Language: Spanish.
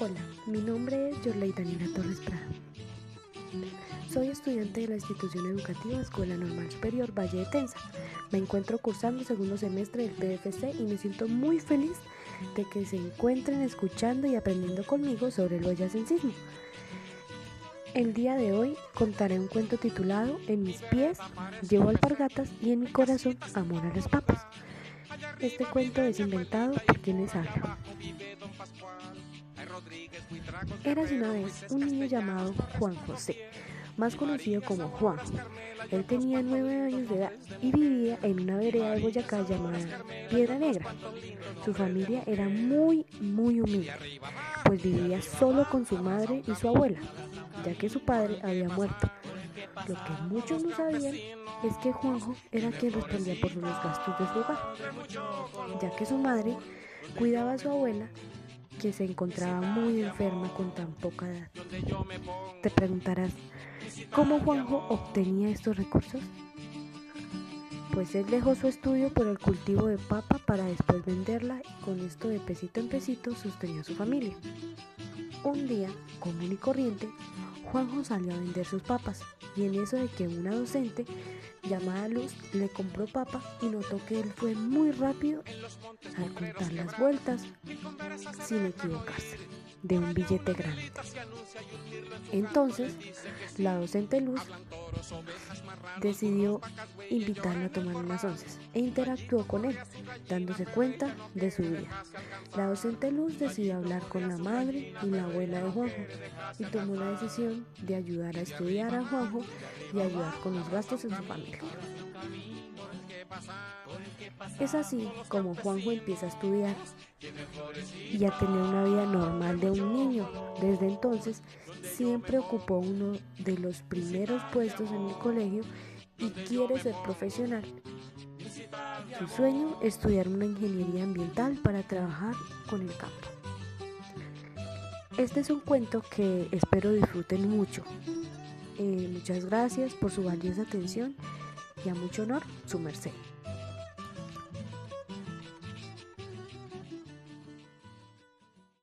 Hola, mi nombre es Yorley Daniela Torres Prada. Soy estudiante de la institución educativa Escuela Normal Superior Valle de Tensa. Me encuentro cursando segundo semestre del PFC y me siento muy feliz de que se encuentren escuchando y aprendiendo conmigo sobre el boyacencismo. El día de hoy contaré un cuento titulado En mis pies llevo alpargatas y en mi corazón amor a las papas. Este cuento es inventado por quienes hablan. Érase una vez un niño llamado Juan José, más conocido como Juan. Él tenía nueve años de edad y vivía en una vereda de Boyacá llamada Piedra Negra. Su familia era muy, muy humilde, pues vivía solo con su madre y su abuela, ya que su padre había muerto. Lo que muchos no sabían es que Juanjo era quien respondía por los gastos de su hogar, ya que su madre cuidaba a su abuela que se encontraba muy enferma con tan poca edad. Te preguntarás, ¿cómo Juanjo obtenía estos recursos? Pues él dejó su estudio por el cultivo de papa para después venderla y con esto de pesito en pesito sostenía a su familia. Un día, común y corriente, Juanjo salió a vender sus papas y en eso de que una docente llamada Luz le compró papa y notó que él fue muy rápido al contar las vueltas sin equivocarse de un billete grande. Entonces, la docente Luz decidió invitarlo a tomar unas once e interactuó con él, dándose cuenta de su vida. La docente Luz decidió hablar con la madre y la abuela de Juanjo y tomó la decisión de ayudar a estudiar a Juanjo y ayudar con los gastos en su familia. Es así como Juanjo empieza a estudiar y a tener una vida normal de un niño. Desde entonces siempre ocupó uno de los primeros puestos en el colegio y quiere ser profesional. Su sueño es estudiar una ingeniería ambiental para trabajar con el campo. Este es un cuento que espero disfruten mucho. Eh, muchas gracias por su valiosa atención y a mucho honor, su merced.